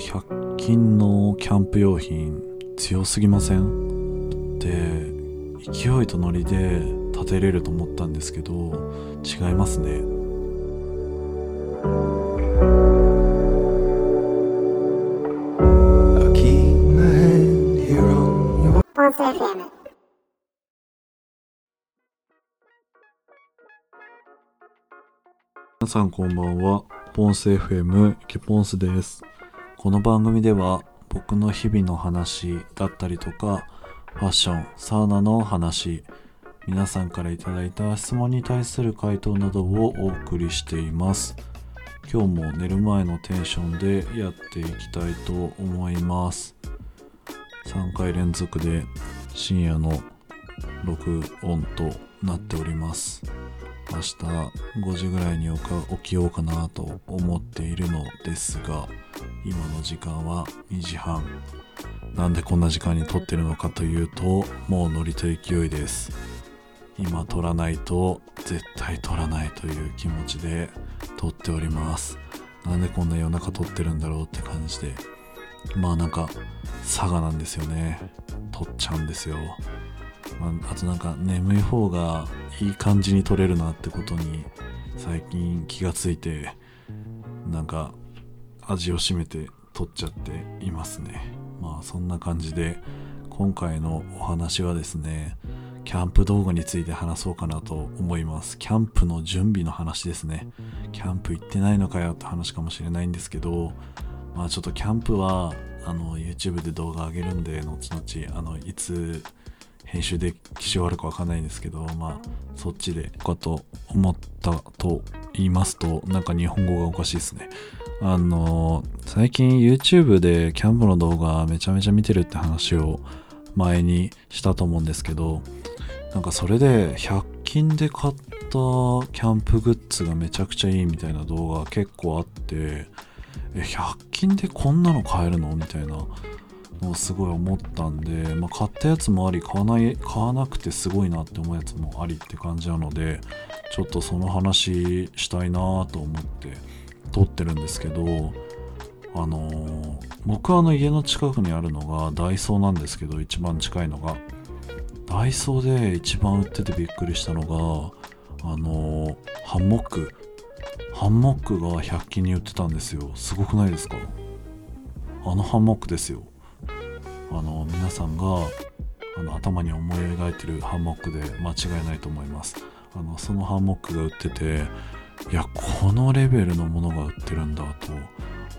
100均のキャンプ用品強すぎません？で勢いとノリで立てれると思ったんですけど違いますね。皆さんこんばんは。ポンス FM キポンスですこの番組では僕の日々の話だったりとかファッションサウナの話皆さんから頂いた質問に対する回答などをお送りしています。今日も寝る前のテンションでやっていきたいと思います。3回連続で深夜の録音となっております。明日5時ぐらいに起きようかなと思っているのですが今の時間は2時半。なんでこんな時間に撮ってるのかというともうノリと勢いです。今撮らないと絶対撮らないという気持ちで撮っております。なんでこんな夜中撮ってるんだろうって感じで。まあなんか佐賀なんですよね。撮っちゃうんですよ。まあ、あとなんか眠い方がいい感じに撮れるなってことに最近気がついてなんか味を占めて撮っちゃっていますね。まあそんな感じで今回のお話はですねキャンプ動画について話そうかなと思います。キャンプの準備の話ですね。キャンプ行ってないのかよって話かもしれないんですけどまあちょっとキャンプはあの YouTube で動画上げるんで後々あのいつ編集で気象あるかわかんないんですけど、まあ、そっちでかと思ったと言いますと、なんか日本語がおかしいですね。あの、最近 YouTube でキャンプの動画めちゃめちゃ見てるって話を前にしたと思うんですけど、なんかそれで100均で買ったキャンプグッズがめちゃくちゃいいみたいな動画結構あって、え、100均でこんなの買えるのみたいなのをすごい思ったんで、まあ、買ったやつもあり買わない買わなくてすごいなって思うやつもありって感じなのでちょっとその話したいなと思って。撮ってるんですけどあのー、僕はあの家の近くにあるのがダイソーなんですけど一番近いのが。ダイソーで一番売っててびっくりしたのがあのー、ハンモック。ハンモックが100均に売ってたんですよ。すごくないですか？あのハンモックですよ。あの皆さんがあの頭に思い描いてるハンモックで間違いないと思います。あのそのハンモックが売ってていやこのレベルのものが売ってるんだと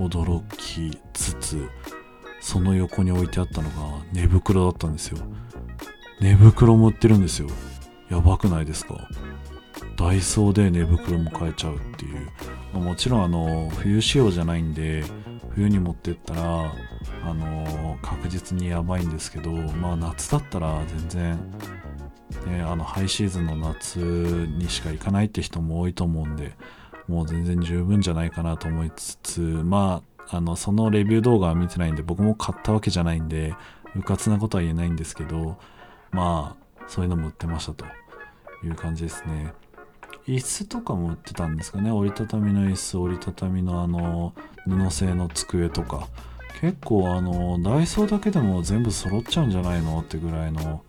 驚きつつその横に置いてあったのが寝袋だったんですよ。寝袋も売ってるんですよ。やばくないですか？ダイソーで寝袋も買えちゃうっていう、まあ、もちろんあの冬仕様じゃないんで冬に持ってったらあの確実にやばいんですけどまあ夏だったら全然ね、あのハイシーズンの夏にしか行かないって人も多いと思うんでもう全然十分じゃないかなと思いつつまああのそのレビュー動画は見てないんで僕も買ったわけじゃないんでうかつなことは言えないんですけどまあそういうのも売ってましたと。いう感じですね。椅子とかも売ってたんですかね。折りたたみの椅子折りたたみのあの布製の机とか。結構あのダイソーだけでも全部揃っちゃうんじゃないのってぐらいの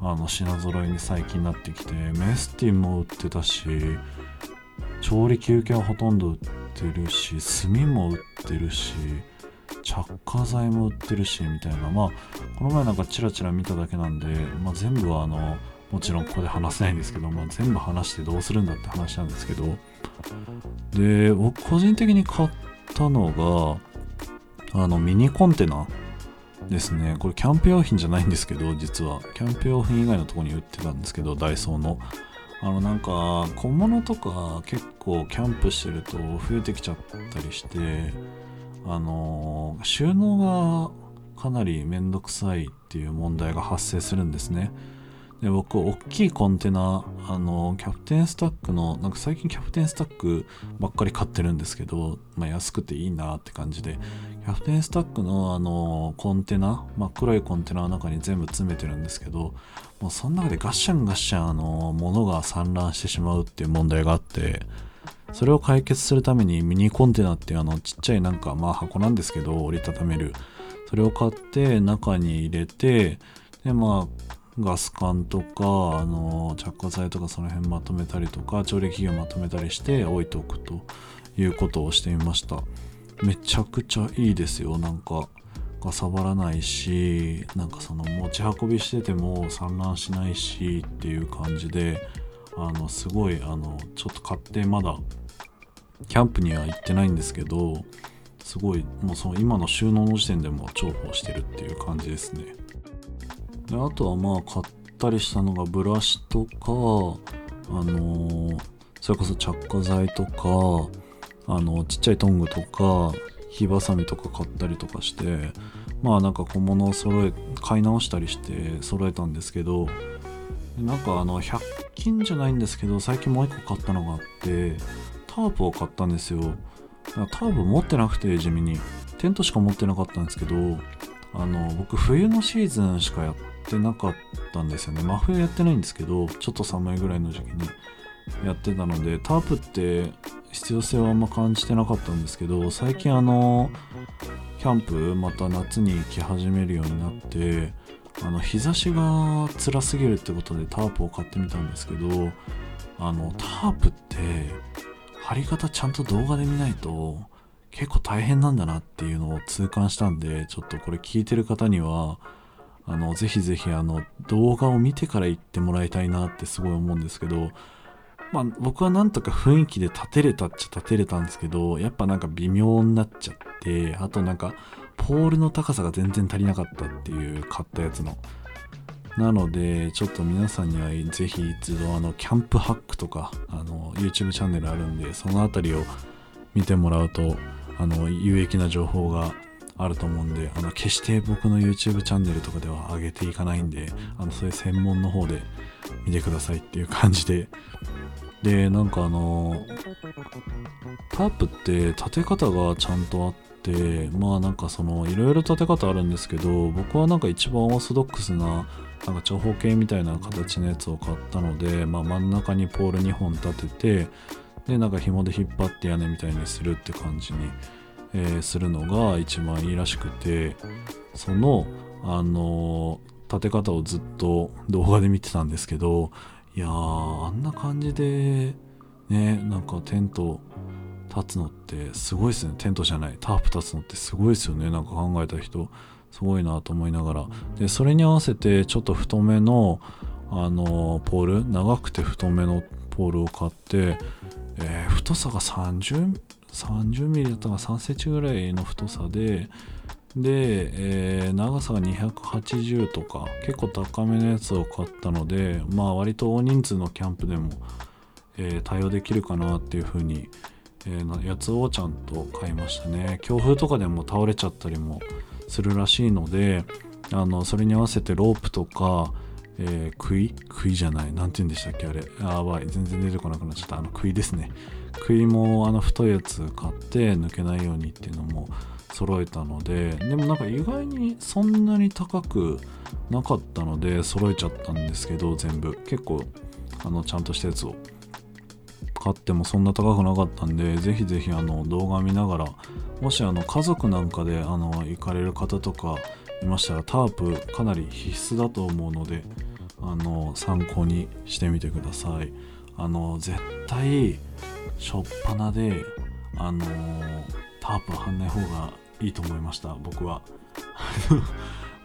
あの品揃いに最近なってきてメスティンも売ってたし調理器具はほとんど売ってるし炭も売ってるし着火剤も売ってるしみたいな。まあこの前なんかチラチラ見ただけなんで、まあ、全部はあのもちろんここで話せないんですけど、まあ、全部話してどうするんだって話なんですけど。で僕個人的に買ったのがあのミニコンテナ。ですね。これキャンプ用品じゃないんですけど実は。キャンプ用品以外のとこに売ってたんですけどダイソーの。あのなんか小物とか結構キャンプしてると増えてきちゃったりしてあの収納がかなりめんどくさいっていう問題が発生するんですね。で僕大きいコンテナあのキャプテンスタックのなんか最近キャプテンスタックばっかり買ってるんですけど、まあ、安くていいなって感じでキャプテンスタックのあのコンテナ真っ黒いコンテナの中に全部詰めてるんですけどもうその中でガッシャンガッシャンあの物が散乱してしまうっていう問題があってそれを解決するためにミニコンテナっていうあのちっちゃいなんかまあ箱なんですけど折りたためる。それを買って中に入れてでまあガス管とかあの着火剤とかその辺まとめたりとか調理器具まとめたりして置いておくということをしてみました。めちゃくちゃいいですよ。なんかかさばらないしなんかその持ち運びしてても散乱しないしっていう感じであのすごいあのちょっと買ってまだキャンプには行ってないんですけどすごいもうその今の収納の時点でも重宝してるっていう感じですね。であとはまあ買ったりしたのがブラシとかあのー、それこそ着火剤とかあのちっちゃいトングとか火ばさみとか買ったりとかしてまあなんか小物を揃え買い直したりして揃えたんですけどなんかあの100均じゃないんですけど最近もう一個買ったのがあってタープを買ったんですよ。タープ持ってなくて地味に。テントしか持ってなかったんですけどあの僕冬のシーズンしかやってなかったんですよね。真冬やってないんですけどちょっと寒いぐらいの時期にやってたのでタープって必要性はあんま感じてなかったんですけど最近あのキャンプまた夏に来始めるようになってあの日差しが辛すぎるってことでタープを買ってみたんですけどあのタープって貼り方ちゃんと動画で見ないと結構大変なんだなっていうのを痛感したんでちょっとこれ聞いてる方にはあのぜひぜひあの動画を見てから行ってもらいたいなってすごい思うんですけどまあ僕はなんとか雰囲気で立てれたっちゃ立てれたんですけど、やっぱなんか微妙になっちゃって、あとなんかポールの高さが全然足りなかったっていう買ったやつの。なので、ちょっと皆さんにはぜひ一度あの、キャンプハックとか、あの、YouTube チャンネルあるんで、そのあたりを見てもらうと、あの、有益な情報があると思うんで、あの、決して僕の YouTube チャンネルとかでは上げていかないんで、あの、そういう専門の方で見てくださいっていう感じで。でなんかあのタープって立て方がちゃんとあってまあなんかそのいろいろ立て方あるんですけど僕はなんか一番オーソドックスななんか長方形みたいな形のやつを買ったので、まあ、真ん中にポール2本立ててでなんか紐で引っ張って屋根みたいにするって感じに、えー、するのが一番いいらしくてそのあの立て方をずっと動画で見てたんですけどいやーあんな感じでねなんかテント立つのってすごいですね。テントじゃない。タープ立つのってすごいですよね。なんか考えた人。すごいなと思いながら。でそれに合わせてちょっと太めのあのポール。長くて太めのポールを買って、えー、太さが30 30ミリだったか3センチぐらいの太さでで、えー、長さが280とか結構高めのやつを買ったのでまあ割と大人数のキャンプでも、えー、対応できるかなっていう風に、えー、やつをちゃんと買いましたね強風とかでも倒れちゃったりもするらしいのであのそれに合わせてロープとかえー、杭？杭じゃない。なんて言うんでしたっけあれ。やばい。全然出てこなくなっちゃった。あの杭ですね。杭もあの太いやつ買って抜けないようにっていうのも揃えたのででもなんか意外にそんなに高くなかったので揃えちゃったんですけど全部。結構あのちゃんとしたやつを買ってもそんな高くなかったんでぜひぜひあの動画見ながらもしあの家族なんかであの行かれる方とかいましたらタープかなり必須だと思うのであの参考にしてみてください。あの絶対しょっぱなであのタープは貼んない方がいいと思いました僕は。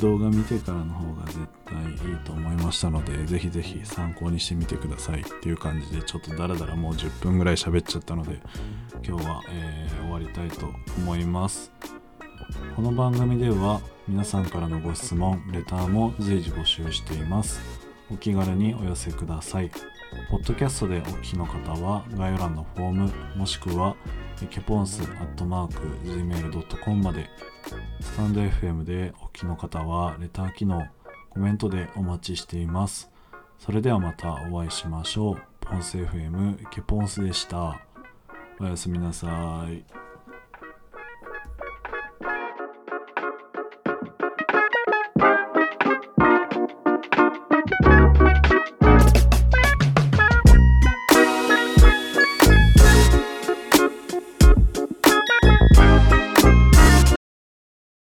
動画見てからの方が絶対いいと思いましたのでぜひぜひ参考にしてみてください。っていう感じでちょっとダラダラもう10分ぐらい喋っちゃったので今日は、えー、終わりたいと思います。この番組では皆さんからのご質問レターも随時募集しています。お気軽にお寄せください。ポッドキャストでお聞きの方は概要欄のフォームもしくはケポンスアットマーク gmail.com までスタンド FM でお聞きの方はレター機能コメントでお待ちしています。それではまたお会いしましょう。ポンス FM ケポンスでした。おやすみなさい。